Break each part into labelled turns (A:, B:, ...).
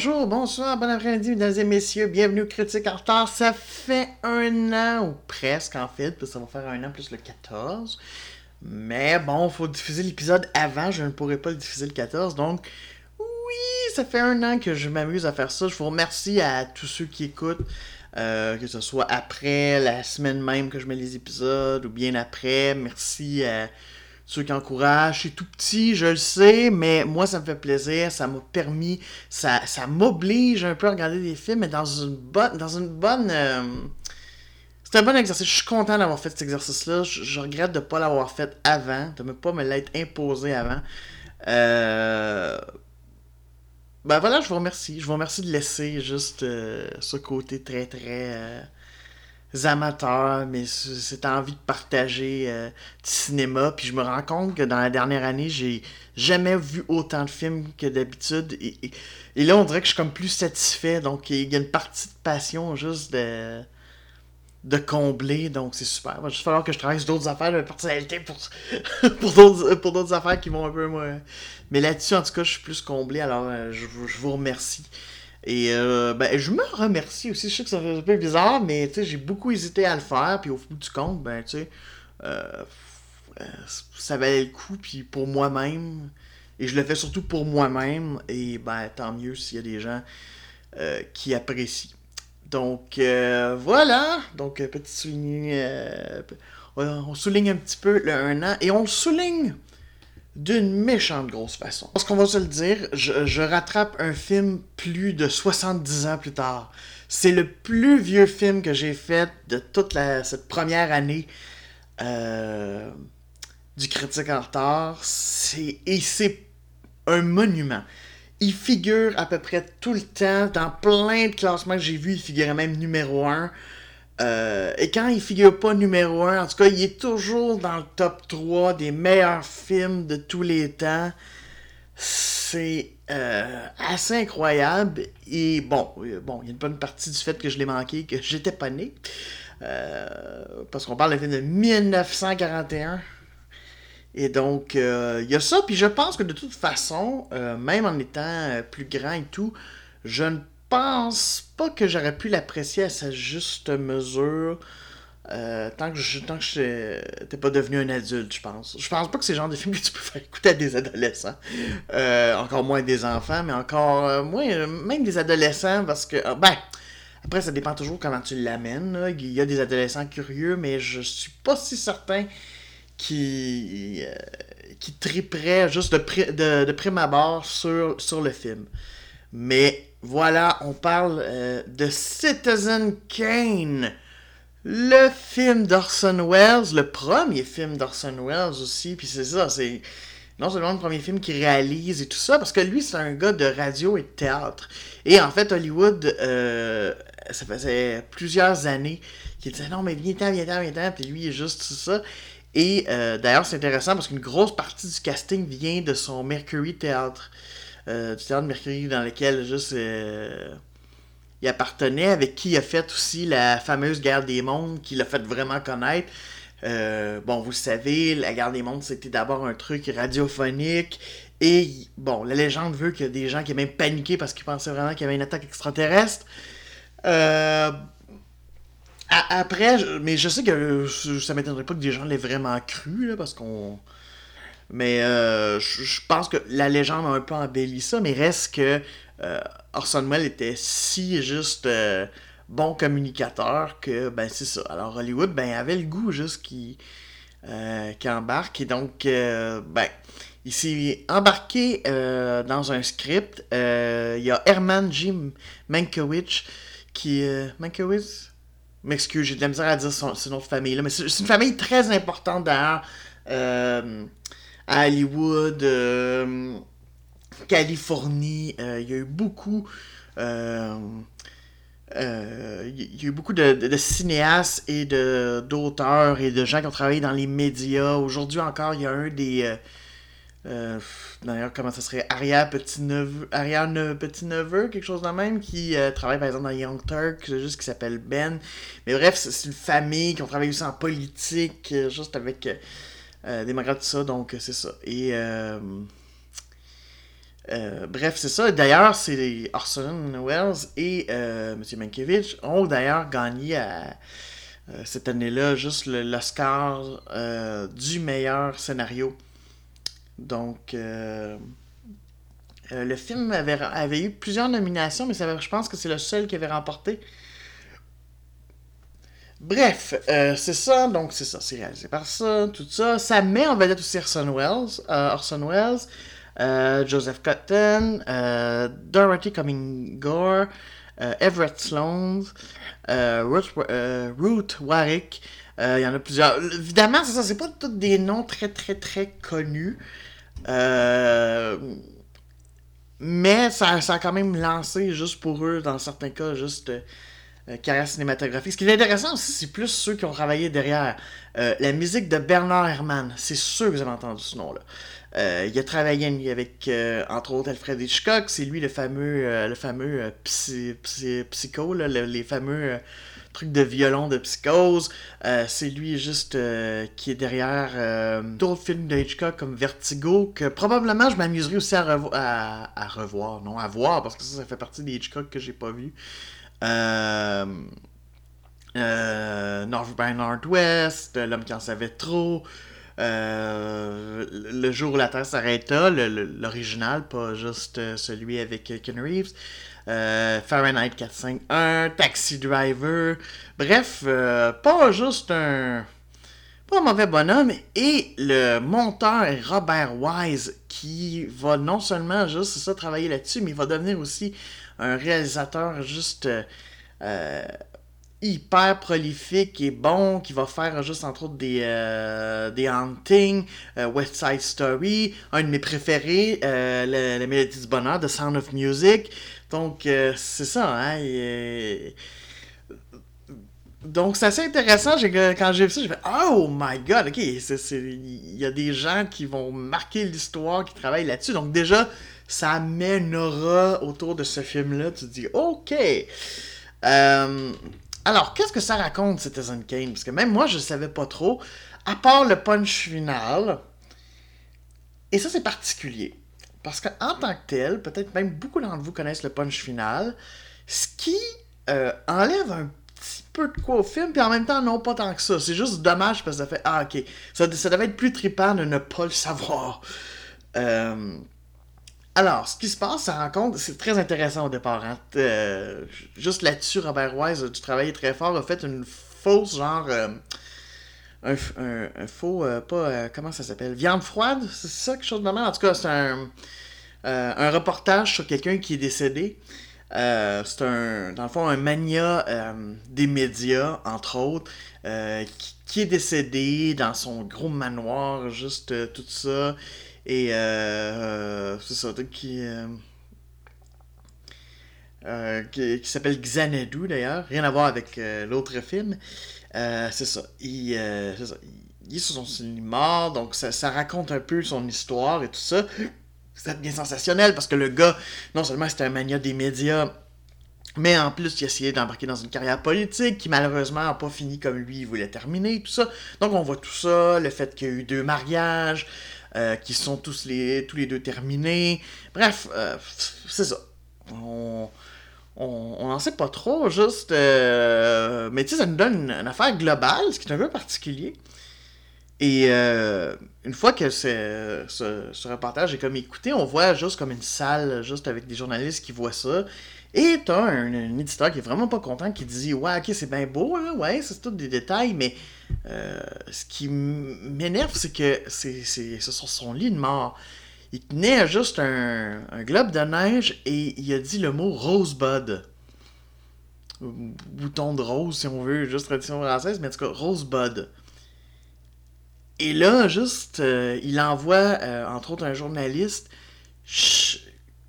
A: Bonjour, bonsoir, bon après-midi, mesdames et messieurs. Bienvenue au Critique en retard. Ça fait un an, ou presque en fait, parce ça va faire un an plus le 14. Mais bon, faut diffuser l'épisode avant. Je ne pourrai pas le diffuser le 14. Donc, oui, ça fait un an que je m'amuse à faire ça. Je vous remercie à tous ceux qui écoutent. euh, que ce soit après la semaine même que je mets les épisodes ou bien après. Merci à ceux qui encouragent. C'est tout petit, je le sais, mais moi, ça me fait plaisir. Ça m'a permis, ça, ça m'oblige un peu à regarder des films, mais dans une bonne. Dans une bonne euh, C'est un bon exercice. Je suis content d'avoir fait cet exercice-là. Je, je regrette de ne pas l'avoir fait avant, de ne pas me l'être imposé avant. Euh... Ben voilà, je vous remercie. Je vous remercie de laisser juste euh, ce côté très très euh, amateur, mais cette envie de partager euh, du cinéma. Puis je me rends compte que dans la dernière année, j'ai jamais vu autant de films que d'habitude. Et, là, on dirait que je suis comme plus satisfait. Donc il y a une partie de passion juste de combler, donc c'est super. Il va juste falloir que je travaille sur d'autres affaires de personnalité pour, pour d'autres pour d'autres affaires qui vont un peu moins. Mais là-dessus, en tout cas, je suis plus comblé, alors euh, je vous remercie. Et euh, ben, je me remercie aussi. Je sais que ça fait un peu bizarre, mais j'ai beaucoup hésité à le faire, puis au bout du compte, ben, tu euh, euh, ça valait le coup, puis pour moi-même. Et je le fais surtout pour moi-même, et ben, tant mieux s'il y a des gens euh, qui apprécient. Donc euh, voilà, donc petit souligné, on on souligne un petit peu le 1 an et on le souligne d'une méchante grosse façon. Parce qu'on va se le dire, je, rattrape un film plus de 70 ans plus tard. C'est le plus vieux film que j'ai fait de toute cette première année euh, du critique en retard. Et c'est un monument. Il figure à peu près tout le temps dans plein de classements que j'ai vus. Il figurait même numéro 1. Et quand il figure pas numéro 1, en tout cas, il est toujours dans le top 3 des meilleurs films de tous les temps. C'est euh, assez incroyable. Et bon, euh, bon, il y a une bonne partie du fait que je l'ai manqué, que j'étais pas né. Euh, parce qu'on parle d'un film de 1941. Et donc, euh, il y a ça. Puis je pense que de toute façon, euh, même en étant euh, plus grand et tout, je ne pense pas que j'aurais pu l'apprécier à sa juste mesure. euh, tant que je tant que t'es pas devenu un adulte, je pense. Je pense pas que c'est le genre de film que tu peux faire écouter à des adolescents. Euh, encore moins des enfants, mais encore euh, moins, même des adolescents, parce que, ah, ben, après, ça dépend toujours comment tu l'amènes. Il y a des adolescents curieux, mais je suis pas si certain qui, euh, qui triperait juste de, pri- de, de prime abord sur, sur le film. Mais voilà, on parle euh, de Citizen Kane, le film d'Orson Welles, le premier film d'Orson Welles aussi. Puis c'est ça, c'est non seulement le premier film qu'il réalise et tout ça, parce que lui, c'est un gars de radio et de théâtre. Et en fait, Hollywood, euh, ça faisait plusieurs années qu'il disait non, mais viens-t'en, viens-t'en, viens-t'en. Puis lui, il est juste tout ça. Et euh, d'ailleurs, c'est intéressant parce qu'une grosse partie du casting vient de son Mercury Théâtre. Euh, du théâtre Mercury dans lequel juste euh, il appartenait, avec qui il a fait aussi la fameuse Guerre des Mondes, qui l'a fait vraiment connaître. Euh, bon, vous le savez, la Guerre des Mondes, c'était d'abord un truc radiophonique. Et bon, la légende veut a des gens qui ont même paniqué parce qu'ils pensaient vraiment qu'il y avait une attaque extraterrestre. Euh, après, mais je sais que ça m'étonnerait pas que des gens l'aient vraiment cru, là, parce qu'on. Mais euh, je pense que la légende a un peu embelli ça, mais reste que euh, Orson Welles était si juste euh, bon communicateur que, ben c'est ça. Alors Hollywood, ben avait le goût juste qui euh, qui embarque, et donc, euh, ben, il s'est embarqué euh, dans un script. Il y a Herman Jim Mankiewicz qui. Mankiewicz? M'excuse, j'ai de la misère à dire son, son nom de famille, là, mais c'est c'est une famille très importante d'ailleurs euh, à Hollywood, euh, Californie. euh, il y a eu beaucoup. euh, il y a eu beaucoup de, cinéastes et d'auteurs et de gens qui ont travaillé dans les médias. Aujourd'hui encore, il y a un des. D'ailleurs, comment ça serait Arrière petit-neveu, petit-neveu, quelque chose de même, qui travaille par exemple dans Young Turk, juste qui s'appelle Ben. Mais bref, c'est une famille qui ont travaillé aussi en politique, juste avec. Euh, Euh, démocrate, tout ça, donc c'est ça. Et. bref, c'est ça. D'ailleurs, c'est Orson Welles et M. Mankiewicz ont d'ailleurs gagné cette année-là juste l'Oscar du meilleur scénario. Donc, le film avait, avait, eu plusieurs nominations, mais je pense que c'est le seul qui avait remporté. Bref, euh, c'est ça, donc c'est ça, c'est réalisé par ça, tout ça. Ça met en vedette aussi Orson Welles, euh, Orson Welles euh, Joseph Cotton, Dorothy Cumming Gore, Everett Sloan, Ruth, Ruth, Warwick. Il y en a plusieurs. Évidemment, c'est ça, c'est pas tous des noms très très très connus. mais ça, ça a quand même lancé juste pour eux, dans certains cas, juste carrière cinématographique. Ce qui est intéressant aussi, c'est plus ceux qui ont travaillé derrière. Euh, la musique de Bernard Herrmann, c'est sûr que vous avez entendu ce nom-là. Euh, il a travaillé avec, entre autres, Alfred Hitchcock. C'est lui le fameux, le fameux psycho, les fameux trucs de violon de psychose. c'est lui juste qui est derrière d'autres films de Hitchcock comme Vertigo, que probablement je m'amuserais aussi à, revoir, non, à voir, parce que ça, ça fait partie des Hitchcock que j'ai pas vu. Euh, euh, North by Northwest, L'homme qui en savait trop. Euh, le jour où la Terre s'arrêta, l'original, pas juste euh, celui avec Ken Reeves. Fahrenheit 451, Taxi Driver. Bref, pas juste un. Pas un mauvais bonhomme. Et le monteur Robert Wise, qui va non seulement juste ça, travailler là-dessus, mais il va devenir aussi un réalisateur juste euh, euh, hyper prolifique et bon, qui va faire juste entre autres des, euh, Hunting, West Side Story, un de mes préférés, la, Mélodie du Bonheur, The Sound of Music. Donc, c'est ça, hein. Donc, c'est assez intéressant. Quand j'ai vu ça, j'ai fait Oh my god, ok, il y a des gens qui vont marquer l'histoire, qui travaillent là-dessus. Donc, déjà, ça amènera autour de ce film-là. Tu dis, OK. Euh, alors, qu'est-ce que ça raconte, Citizen Kane? Parce que même moi, je ne savais pas trop, à part le punch final. Et ça, c'est particulier. Parce qu'en tant que tel, peut-être même beaucoup d'entre vous connaissent le punch final, ce qui euh, enlève un petit peu de quoi au film, puis en même temps, non, pas tant que ça. C'est juste dommage parce que ça fait, ah, ok, ça, ça devait être plus trippant de ne pas le savoir. Euh, alors, ce qui se passe, ça rencontre, c'est très intéressant au départ. Hein. Euh, juste là-dessus, Robert Wise, du travail très fort, a fait une fausse genre. Euh, un, faux. Euh, pas. comment ça s'appelle? Viande froide? C'est ça, quelque chose de normal En tout cas, c'est un, reportage sur quelqu'un qui est décédé. c'est un, dans le fond, un mania des médias, entre autres, qui, est décédé dans son gros manoir, juste tout ça. Et euh, c'est ça, qui, euh, euh, qui, qui s'appelle Xanadu d'ailleurs, rien à voir avec l'autre film. c'est ça. Il, ça. il sur son mort, donc ça, ça, raconte un peu son histoire et tout ça. C'est bien sensationnel parce que le gars, non seulement c'était un mania des médias, mais en plus, il a essayé d'embarquer dans une carrière politique qui malheureusement n'a pas fini comme lui il voulait terminer, tout ça. Donc on voit tout ça, le fait qu'il y a eu deux mariages, euh, qui sont tous les, tous les deux terminés. Bref, euh, c'est ça. On n'en sait pas trop, juste. Euh, mais tu sais, ça nous donne une, affaire globale, ce qui est un peu particulier. Et une fois que ce, ce, reportage est comme écouté, on voit juste comme une salle, juste avec des journalistes qui voient ça. Et t'as un, un éditeur qui est vraiment pas content, qui dit Ouais, ok, c'est bien beau, ouais, c'est tout des détails, mais euh, ce qui m'énerve, c'est que c'est, sur son lit de mort. Il tenait juste un, globe de neige et il a dit le mot rosebud. Bouton de rose, si on veut, juste tradition française, mais en tout cas, rosebud. Et là, juste, euh, il envoie, euh, entre autres, un journaliste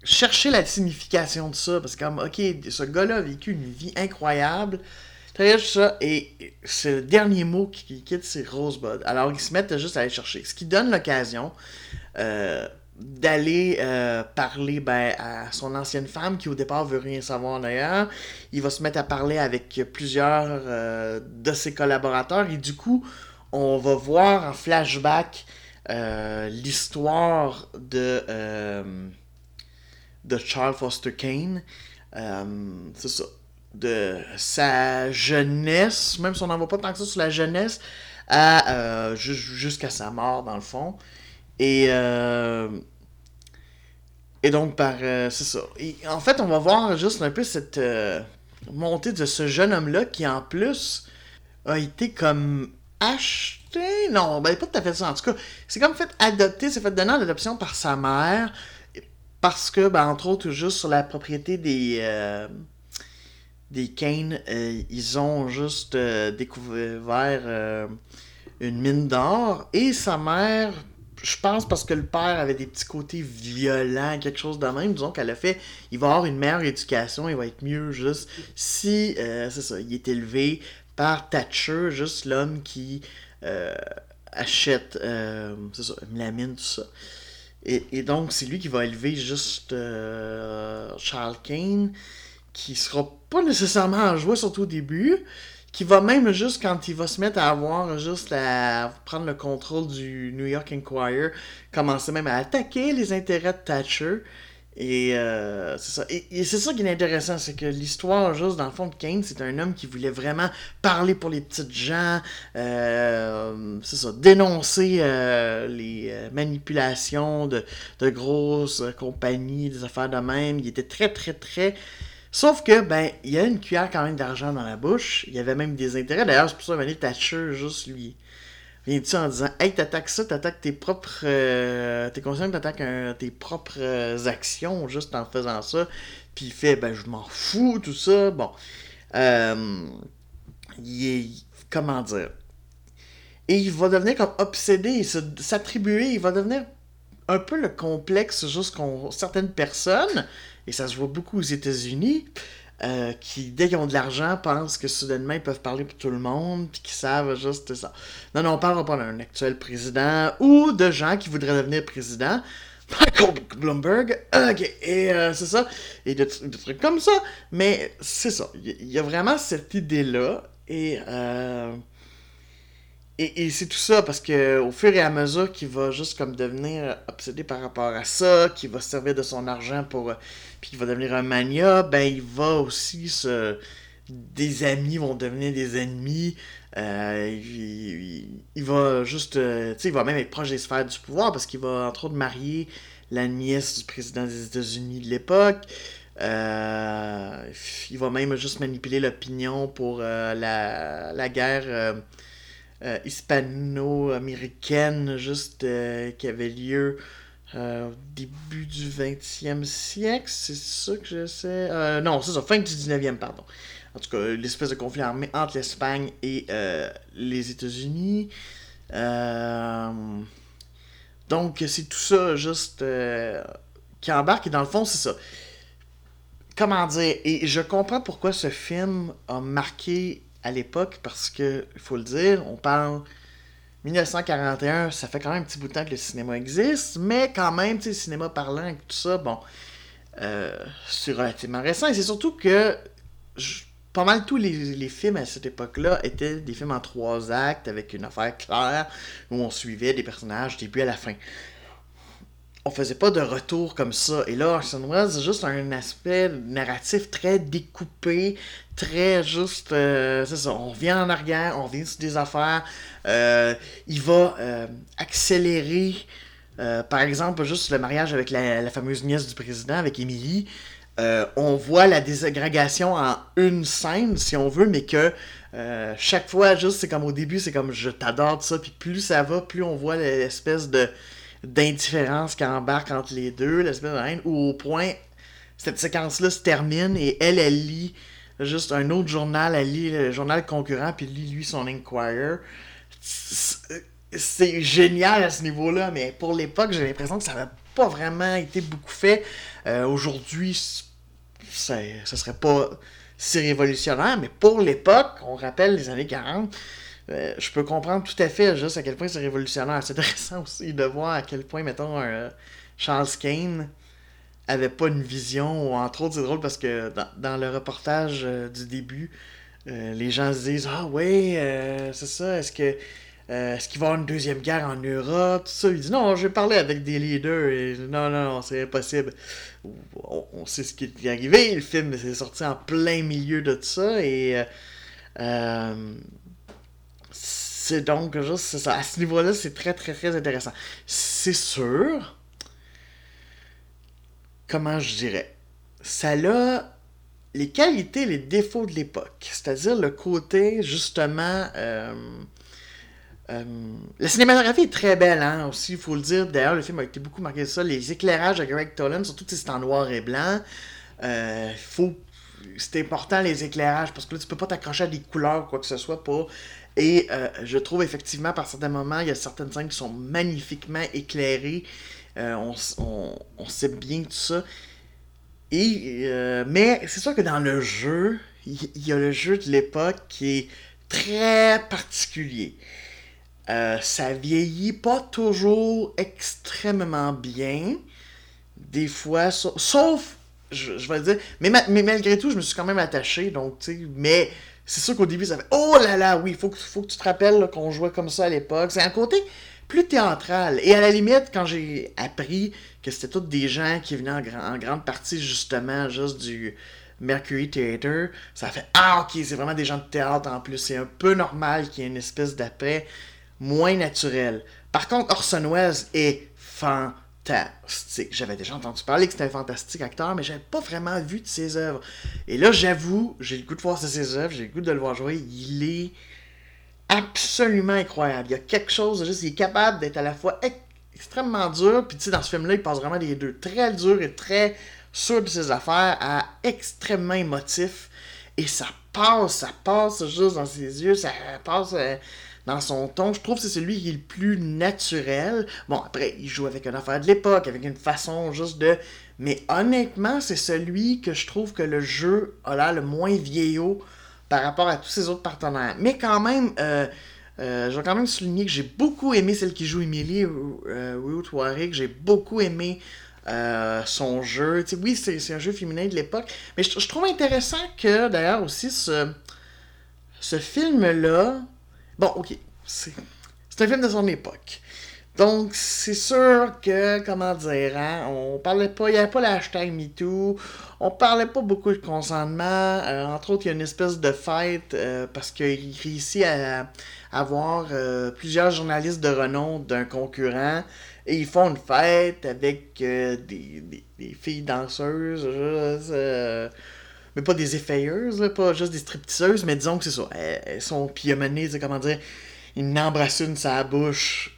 A: chercher la signification de ça. Parce que, comme, ok, ce gars-là a vécu une vie incroyable ça, et c'est le dernier mot qui, quitte, c'est Rosebud. Alors, ils se mettent juste à aller chercher. Ce qui donne l'occasion euh, d'aller euh, parler ben, à son ancienne femme, qui au départ veut rien savoir d'ailleurs. Il va se mettre à parler avec plusieurs euh, de ses collaborateurs, et du coup, on va voir en flashback l'histoire de, de Charles Foster Kane. Euh, c'est ça. De sa jeunesse, même si on n'en voit pas tant que ça sur la jeunesse, à, jusqu'à sa mort, dans le fond. Et, et donc, par. c'est ça. Et, en fait, on va voir juste un peu cette montée de ce jeune homme-là qui, en plus, a été comme acheté. Non, ben pas tout à fait ça. En tout cas, c'est comme fait adopter, c'est fait donner en adoption par sa mère. Parce que, ben, entre autres, juste sur la propriété des. Euh, des Kane, euh, ils ont juste euh, découvert une mine d'or. Et sa mère, je pense parce que le père avait des petits côtés violents, quelque chose de même, disons qu'elle a fait, il va avoir une meilleure éducation, il va être mieux juste si, c'est ça, il est élevé par Thatcher, juste l'homme qui achète euh, ça, la mine, tout ça. Et, donc, c'est lui qui va élever juste euh, Charles Kane, qui sera pas nécessairement en joie, surtout au début, qui va même juste quand il va se mettre à avoir juste à prendre le contrôle du New York Inquirer, commencer même à attaquer les intérêts de Thatcher. Et euh, c'est ça. Et, c'est ça qui est intéressant, c'est que l'histoire, juste dans le fond de Kane, c'est un homme qui voulait vraiment parler pour les petites gens, euh, c'est ça, dénoncer euh, les manipulations de, de, grosses compagnies, des affaires de même. Il était très, très, très. Sauf que, ben, il y a une cuillère quand même d'argent dans la bouche. Il y avait même des intérêts. D'ailleurs, c'est pour ça que Thatcher, juste lui viens-tu en disant Hey, t'attaques ça, t'attaques tes propres. Euh, t'es conscient que t'attaques tes propres euh, actions juste en faisant ça. Puis il fait Ben, je m'en fous, tout ça. Bon. Euh, il est. Comment dire? Et il va devenir comme obsédé, s'attribuer, il va devenir un peu le complexe juste qu'ont certaines personnes, et ça se voit beaucoup aux États-Unis, euh, qui, dès qu'ils ont de l'argent, pensent que soudainement ils peuvent parler pour tout le monde, puis qu'ils savent juste ça. Non, non, on parle pas d'un actuel président ou de gens qui voudraient devenir président. Bloomberg, ok, et euh, c'est ça, et de, trucs comme ça, mais c'est ça, il y, a vraiment cette idée-là, et euh, et, c'est tout ça parce que au fur et à mesure qu'il va juste comme devenir obsédé par rapport à ça, qu'il va servir de son argent pour. puis qu'il va devenir un mania, ben il va aussi se. Des amis vont devenir des ennemis. Euh, il, va juste. Euh, tu sais, il va même être proche des sphères du pouvoir parce qu'il va entre autres marier la nièce du président des États-Unis de l'époque. Euh, il va même juste manipuler l'opinion pour la, la, guerre euh, hispano-américaine juste euh, qui avait lieu euh, au début du 20e siècle, c'est ça que je sais. non, c'est ça, fin du 19e, pardon. En tout cas, l'espèce de conflit armé entre l'Espagne et les États-Unis. donc, c'est tout ça juste qui embarque, et dans le fond, c'est ça. Comment dire, et je comprends pourquoi ce film a marqué à l'époque parce que, il faut le dire, on parle 1941, ça fait quand même un petit bout de temps que le cinéma existe, mais quand même, tu sais, cinéma parlant et tout ça, bon, euh, c'est relativement récent. Et c'est surtout que pas mal tous les, films à cette époque-là étaient des films en trois actes avec une affaire claire où on suivait des personnages début à la fin on faisait pas de retour comme ça. Et là, Orson Welles, c'est juste un aspect narratif très découpé, très juste. Euh, c'est ça, on vient en arrière, on vient sur des affaires. Euh, il va euh, accélérer, par exemple, juste le mariage avec la, fameuse nièce du président, avec Émilie. on voit la désagrégation en une scène, si on veut, mais que chaque fois, juste, c'est comme au début, c'est comme je t'adore, ça, puis plus ça va, plus on voit l'espèce de d'indifférence qui embarque entre les deux, l'espèce de haine, où au point, cette séquence-là se termine et elle, elle lit juste un autre journal, elle lit le journal concurrent, puis lit lui son Inquirer. C'est génial à ce niveau-là, mais pour l'époque, j'ai l'impression que ça n'avait pas vraiment été beaucoup fait. Euh, aujourd'hui, ça, ça serait pas si révolutionnaire, mais pour l'époque, on rappelle les années 40, euh, je peux comprendre tout à fait juste à quel point c'est révolutionnaire. C'est intéressant aussi de voir à quel point, mettons, un Charles Kane avait pas une vision, ou entre autres, c'est drôle parce que dans, le reportage euh, du début, euh, les gens se disent Ah ouais, c'est ça, est-ce que euh, est-ce qu'il va y avoir une deuxième guerre en Europe, tout ça. Il dit non, j'ai parlé avec des leaders et non, non, non, c'est impossible. On, sait ce qui est arrivé, le film s'est sorti en plein milieu de tout ça et euh, c'est donc juste ça. À ce niveau-là, c'est très, très, très intéressant. C'est sûr, comment je dirais, ça a les qualités les défauts de l'époque. C'est-à-dire le côté, justement. Euh, euh, la cinématographie est très belle, hein, aussi, il faut le dire. D'ailleurs, le film a été beaucoup marqué de ça. Les éclairages de Greg Tolan, surtout si c'est en noir et blanc. Euh, faut... C'est important, les éclairages, parce que là, tu peux pas t'accrocher à des couleurs ou quoi que ce soit pour. Et je trouve effectivement, par certains moments, il y a certaines scènes qui sont magnifiquement éclairées. on, on, sait bien tout ça. Et, euh, mais c'est sûr que dans le jeu, il y, a le jeu de l'époque qui est très particulier. Euh, ça vieillit pas toujours extrêmement bien. Des fois, sauf, je, vais dire, mais, mais, malgré tout, je me suis quand même attaché. Donc, tu sais, mais c'est sûr qu'au début, ça fait Oh là là, oui, faut, faut que tu te rappelles qu'on jouait comme ça à l'époque. C'est un côté plus théâtral. Et à la limite, quand j'ai appris que c'était tous des gens qui venaient en, grande partie justement juste du Mercury Theater, ça fait Ah ok, c'est vraiment des gens de théâtre en plus. C'est un peu normal qu'il y ait une espèce d'après moins naturel. Par contre, Orson Welles est fantastique. J'avais déjà entendu parler que c'était un fantastique acteur, mais j'avais pas vraiment vu de ses œuvres. Et là, j'avoue, j'ai le goût de voir ses œuvres, j'ai le goût de le voir jouer. Il est absolument incroyable. Il y a quelque chose juste, il est capable d'être à la fois extrêmement dur, puis tu sais, dans ce film-là, il passe vraiment des deux très dur et très sûr de ses affaires à extrêmement émotif. Et ça passe, ça passe juste dans ses yeux, ça passe euh, dans son ton. Je trouve que c'est celui qui est le plus naturel. Bon, après, il joue avec une affaire de l'époque, avec une façon juste de. Mais honnêtement, c'est celui que je trouve que le jeu a l'air le moins vieillot par rapport à tous ses autres partenaires. Mais quand même, euh, euh, je vais quand même souligner que j'ai beaucoup aimé celle qui joue Emily euh, Ruth Warwick. J'ai beaucoup aimé son jeu. oui, c'est un jeu féminin de l'époque. Mais je, trouve intéressant que, d'ailleurs, aussi, ce, ce film-là... Bon, ok, c'est un film de son époque. Donc, c'est sûr que, comment dire, hein, on parlait pas, il n'y avait pas l'hashtag MeToo, on parlait pas beaucoup de consentement. Euh, entre autres, il y a une espèce de fête euh, parce qu'il réussit à, avoir euh, plusieurs journalistes de renom d'un concurrent et ils font une fête avec des, filles danseuses, mais pas des effeuilleuses, pas juste des stripteaseuses, mais disons que c'est ça. Elles, sont, puis comment dire, ils n'embrassent une sa bouche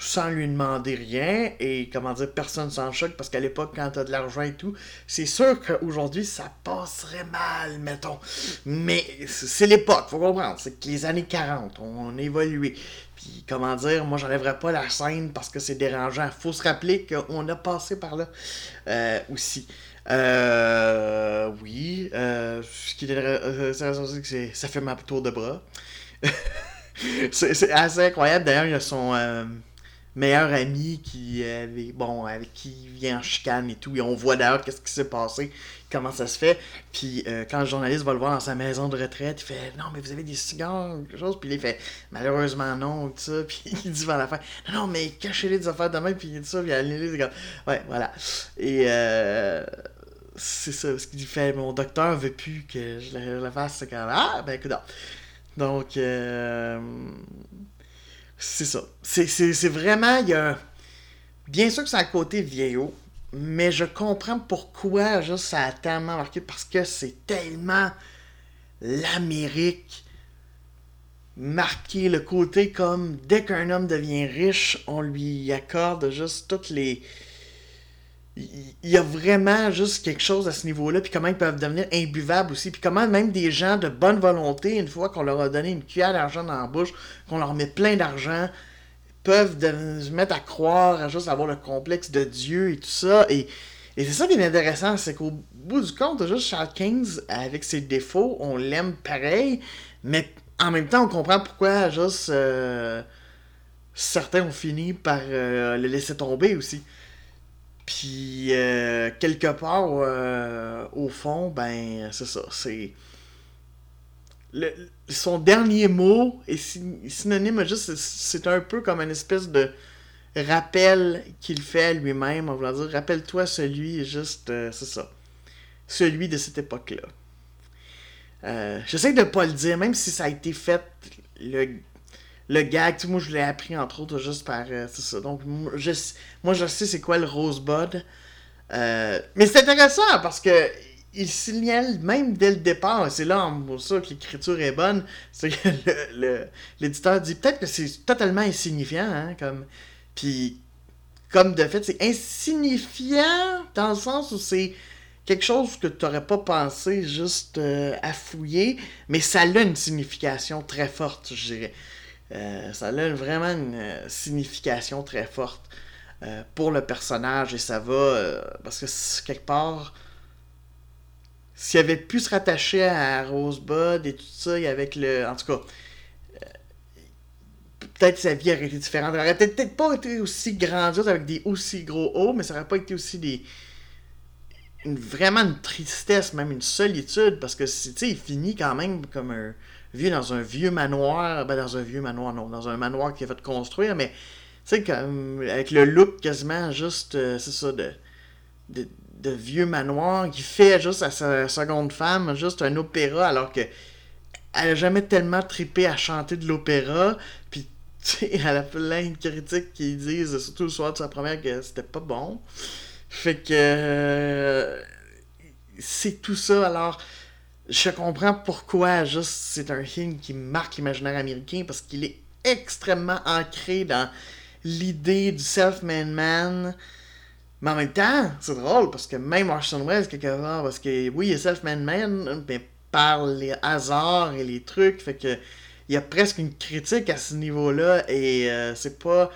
A: sans lui demander rien et comment dire personne s'en choque parce qu'à l'époque quand t'as de l'argent et tout c'est sûr qu'aujourd'hui ça passerait mal mettons. Mais c'est l'époque faut comprendre. C'est que les années 40 on, a évolué puis comment dire moi j'enlèverais pas la scène parce que c'est dérangeant. Faut se rappeler qu'on a passé par là euh, aussi euh, oui euh, ce qui est euh, c'est ça fait ma tour de bras c'est assez incroyable d'ailleurs il y a son meilleur ami qui avait, bon, avec qui vient en chicane et tout. Et on voit d'ailleurs qu'est-ce qui s'est passé, comment ça se fait. Puis euh, quand le journaliste va le voir dans sa maison de retraite, il fait Non, mais vous avez des cigares, quelque chose. Puis il fait Malheureusement non, tout ça. Puis il dit vers la fin Non, non, mais cachez-les des affaires demain. Puis il dit ça, puis allez-les. Ouais, voilà. Et euh, c'est ça, ce qu'il fait Mon docteur veut plus que je le, fasse. C'est quand Ah, ben écoute. Donc, euh, c'est ça. C'est vraiment. Il y a... Bien sûr que c'est un côté vieillot, mais je comprends pourquoi juste, ça a tellement marqué. Parce que c'est tellement l'Amérique marqué le côté comme dès qu'un homme devient riche, on lui accorde juste toutes les il y a vraiment juste quelque chose à ce niveau-là, puis comment ils peuvent devenir imbuvables aussi, puis comment même des gens de bonne volonté, une fois qu'on leur a donné une cuillère d'argent dans la bouche, qu'on leur met plein d'argent, peuvent se mettre à croire, à juste avoir le complexe de Dieu et tout ça. Et, c'est ça qui est intéressant, c'est qu'au bout du compte, juste Charles Kings, avec ses défauts, on l'aime pareil, mais en même temps, on comprend pourquoi juste euh, certains ont fini par euh, le laisser tomber aussi. Puis, euh, quelque part, euh, au fond, ben, c'est ça. C'est. son dernier mot est synonyme juste. C'est un peu comme une espèce de rappel qu'il fait lui-même. On va dire rappelle-toi celui, juste. Euh, c'est ça. Celui de cette époque-là. J'essaie de pas le dire, même si ça a été fait. Le, le gag, moi je l'ai appris entre autres juste par. Euh, c'est ça. Donc, je, moi je sais c'est quoi le Rosebud. Euh, mais c'est intéressant parce que il signale même dès le départ, c'est là pour ça que l'écriture est bonne, c'est que l'éditeur dit peut-être que c'est totalement insignifiant, hein, comme. Puis, comme de fait, c'est insignifiant dans le sens où c'est quelque chose que tu n'aurais pas pensé juste euh, à fouiller, mais ça a une signification très forte, je dirais. Euh, ça a vraiment une euh, signification très forte pour le personnage et ça va parce que quelque part s'il avait pu se rattacher à Rosebud et tout ça avec le en tout cas peut-être sa vie aurait été différente. Elle aurait peut-être pas été aussi grandiose avec des aussi gros hauts, mais ça aurait pas été aussi des, vraiment une tristesse, même une solitude, parce que il finit quand même comme un vieux dans un vieux manoir, ben dans un vieux manoir, non, dans un manoir qui a fait construire, mais tu sais, comme avec le look quasiment juste, euh, c'est ça, de, de, vieux manoir, qui fait juste à sa seconde femme, juste un opéra, alors que elle a jamais tellement tripé à chanter de l'opéra, puis tu sais, elle a plein de critiques qui disent, surtout le soir de sa première, que c'était pas bon. Fait que. Euh, c'est tout ça. Alors, je comprends pourquoi, juste, c'est un film qui marque l'imaginaire américain parce qu'il est extrêmement ancré dans l'idée du self-made man. Mais en même temps, c'est drôle parce que même Orson Welles, quelque part, parce que oui, il est self-made man, mais par les hasards et les trucs, fait que il y a presque une critique à ce niveau-là et euh, c'est pas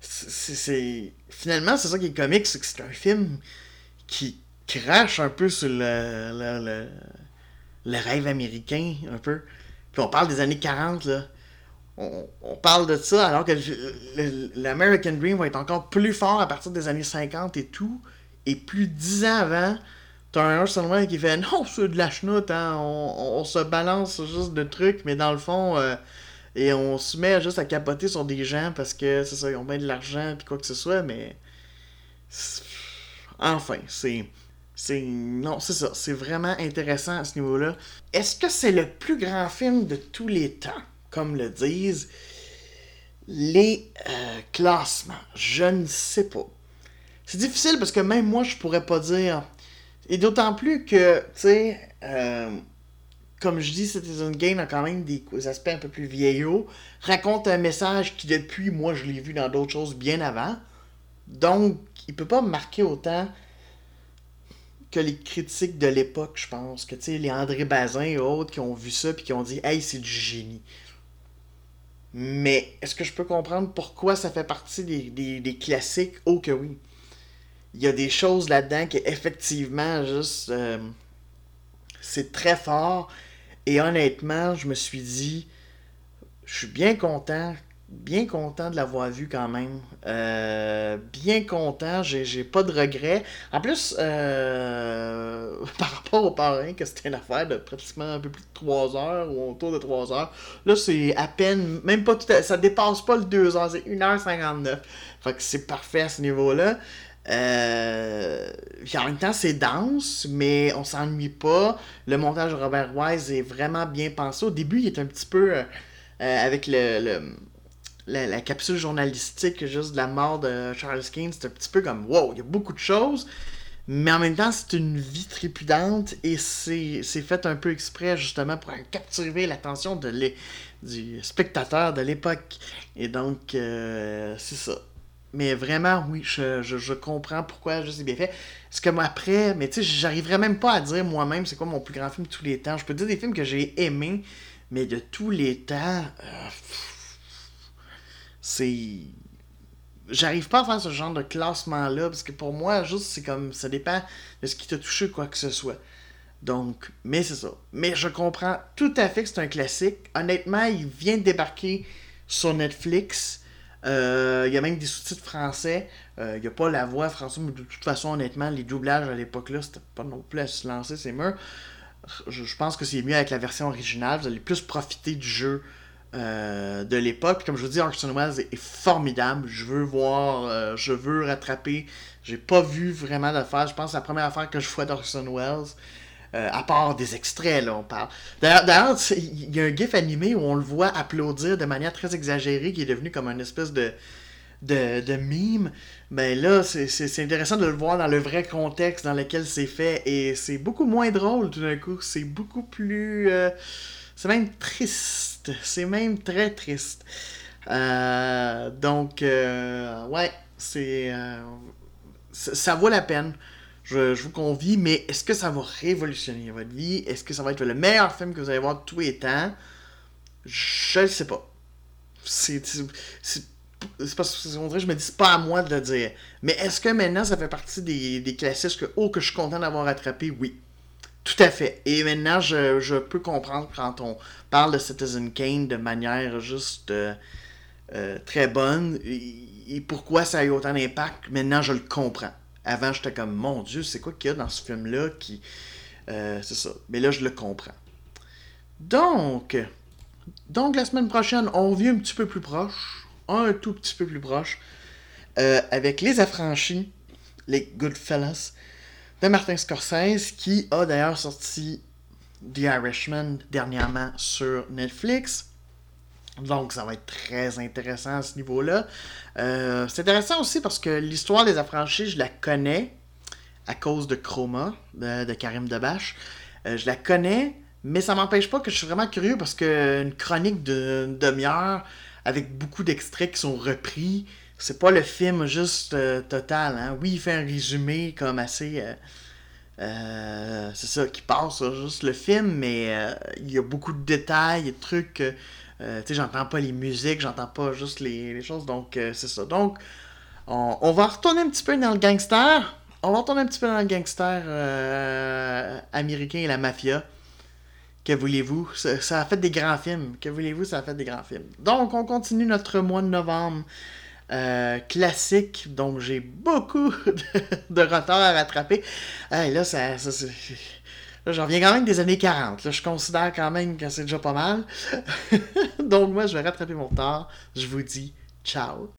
A: c'est finalement c'est ça qui est comique c'est que c'est un film qui crache un peu sur le, le, rêve américain un peu puis on parle des années 40 là on, parle de ça alors que l'American Dream va être encore plus fort à partir des années 50 et tout et plus dix ans avant t'as un Orson Welles qui fait non c'est de la chenoute hein, on, se balance juste de trucs mais dans le fond euh, et on se met juste à capoter sur des gens parce que c'est ça, ils ont bien de l'argent puis quoi que ce soit, mais. Enfin, c'est. C'est. Non, c'est ça. C'est vraiment intéressant à ce niveau-là. Est-ce que c'est le plus grand film de tous les temps, comme le disent les euh, classements? Je ne sais pas. C'est difficile parce que même moi, je pourrais pas dire. Et d'autant plus que, tu sais, euh, comme je dis, Citizen Game a quand même des aspects un peu plus vieillots. Raconte un message qui, depuis, moi, je l'ai vu dans d'autres choses bien avant. Donc, il peut pas marquer autant que les critiques de l'époque, je pense. Que, tu sais, les André Bazin et autres qui ont vu ça puis qui ont dit « Hey, c'est du génie ». Mais est-ce que je peux comprendre pourquoi ça fait partie des, classiques? Oh que oui. Il y a des choses là-dedans qui, effectivement, juste... Euh, c'est très fort et honnêtement, je me suis dit, je suis bien content, bien content de l'avoir vu quand même. Euh, bien content, j'ai pas de regrets. En plus, euh, par rapport au parrain, que c'était une affaire de pratiquement un peu plus de 3 heures ou autour de 3 heures, là c'est à peine, même pas tout à, ça dépasse pas le 2 heures, c'est 1h59. Fait que c'est parfait à ce niveau-là. Euh, en même temps, c'est dense, mais on s'ennuie pas. Le montage de Robert Wise est vraiment bien pensé. Au début, il est un petit peu euh, euh, avec le, la, capsule journalistique juste de la mort de Charles King. C'est un petit peu comme wow, il y a beaucoup de choses. Mais en même temps, c'est une vie trépidante et c'est fait un peu exprès justement pour capturer l'attention de du spectateur de l'époque. Et donc, c'est ça. Mais vraiment, oui, je, comprends pourquoi je sais bien fait. Parce que après, mais tu sais, j'arriverais même pas à dire moi-même c'est quoi mon plus grand film de tous les temps. Je peux dire des films que j'ai aimés, mais de tous les temps, euh, c'est. J'arrive pas à faire ce genre de classement-là, parce que pour moi, juste, c'est comme. Ça dépend de ce qui t'a touché, quoi que ce soit. Donc, mais c'est ça. Mais je comprends tout à fait que c'est un classique. Honnêtement, il vient de débarquer sur Netflix. Euh, il y a même des sous-titres français. Euh, il n'y a pas la voix française, mais de toute façon, honnêtement, les doublages à l'époque-là, c'était pas non plus à se lancer, c'est murs. je, pense que c'est mieux avec la version originale. Vous allez plus profiter du jeu euh, de l'époque. Comme je vous dis, Orson Welles est, formidable. Je veux voir, euh, je veux rattraper. J'ai pas vu vraiment d'affaires. Je pense que la première affaire que je vois d'Orson Welles. Euh, à part des extraits, là, on parle. D'ailleurs, il y a un gif animé où on le voit applaudir de manière très exagérée, qui est devenu comme une espèce de, de, de mime. Mais là, c'est intéressant de le voir dans le vrai contexte dans lequel c'est fait. Et c'est beaucoup moins drôle tout d'un coup. C'est beaucoup plus. C'est même triste. C'est même très triste. Euh, donc, ouais, c'est. ça vaut la peine je, vous convie, mais est-ce que ça va révolutionner votre vie? Est-ce que ça va être le meilleur film que vous allez voir de tous les temps? Je ne sais pas. C'est parce que on dirait, je me dis, c'est pas à moi de le dire. Mais est-ce que maintenant ça fait partie des, des classiques que, oh, que je suis content d'avoir attrapé? Oui. Tout à fait. Et maintenant, je, peux comprendre quand on parle de Citizen Kane de manière juste euh, euh, très bonne et pourquoi ça a eu autant d'impact? Maintenant, je le comprends. Avant, j'étais comme, mon Dieu, c'est quoi qu'il y a dans ce film-là qui. Euh, c'est ça. Mais là, je le comprends. Donc, donc, la semaine prochaine, on vient un petit peu plus proche. Un tout petit peu plus proche. Avec Les Affranchis, les Goodfellas, de Martin Scorsese, qui a d'ailleurs sorti The Irishman dernièrement sur Netflix. Donc, ça va être très intéressant à ce niveau-là. Euh, c'est intéressant aussi parce que l'histoire des affranchis, je la connais à cause de Chroma, de, Karim Debache. Euh, je la connais, mais ça m'empêche pas que je suis vraiment curieux parce qu'une chronique d'une demi-heure avec beaucoup d'extraits qui sont repris, c'est pas le film juste euh, total. Hein. Oui, il fait un résumé comme assez. c'est ça qui passe, juste le film, mais il y a beaucoup de détails, de trucs euh, tu sais, j'entends pas les musiques, j'entends pas juste les, choses, donc euh, c'est ça. Donc, on, va retourner un petit peu dans le gangster. On va retourner un petit peu dans le gangster euh, américain et la mafia. Que voulez-vous? Ça, a fait des grands films. Que voulez-vous? Ça a fait des grands films. Donc, on continue notre mois de novembre classique. Donc, j'ai beaucoup de, retard à rattraper. là, ça, ça j'en viens quand même des années 40. Là, je considère quand même que c'est déjà pas mal. Donc moi, je vais rattraper mon retard. Je vous dis ciao.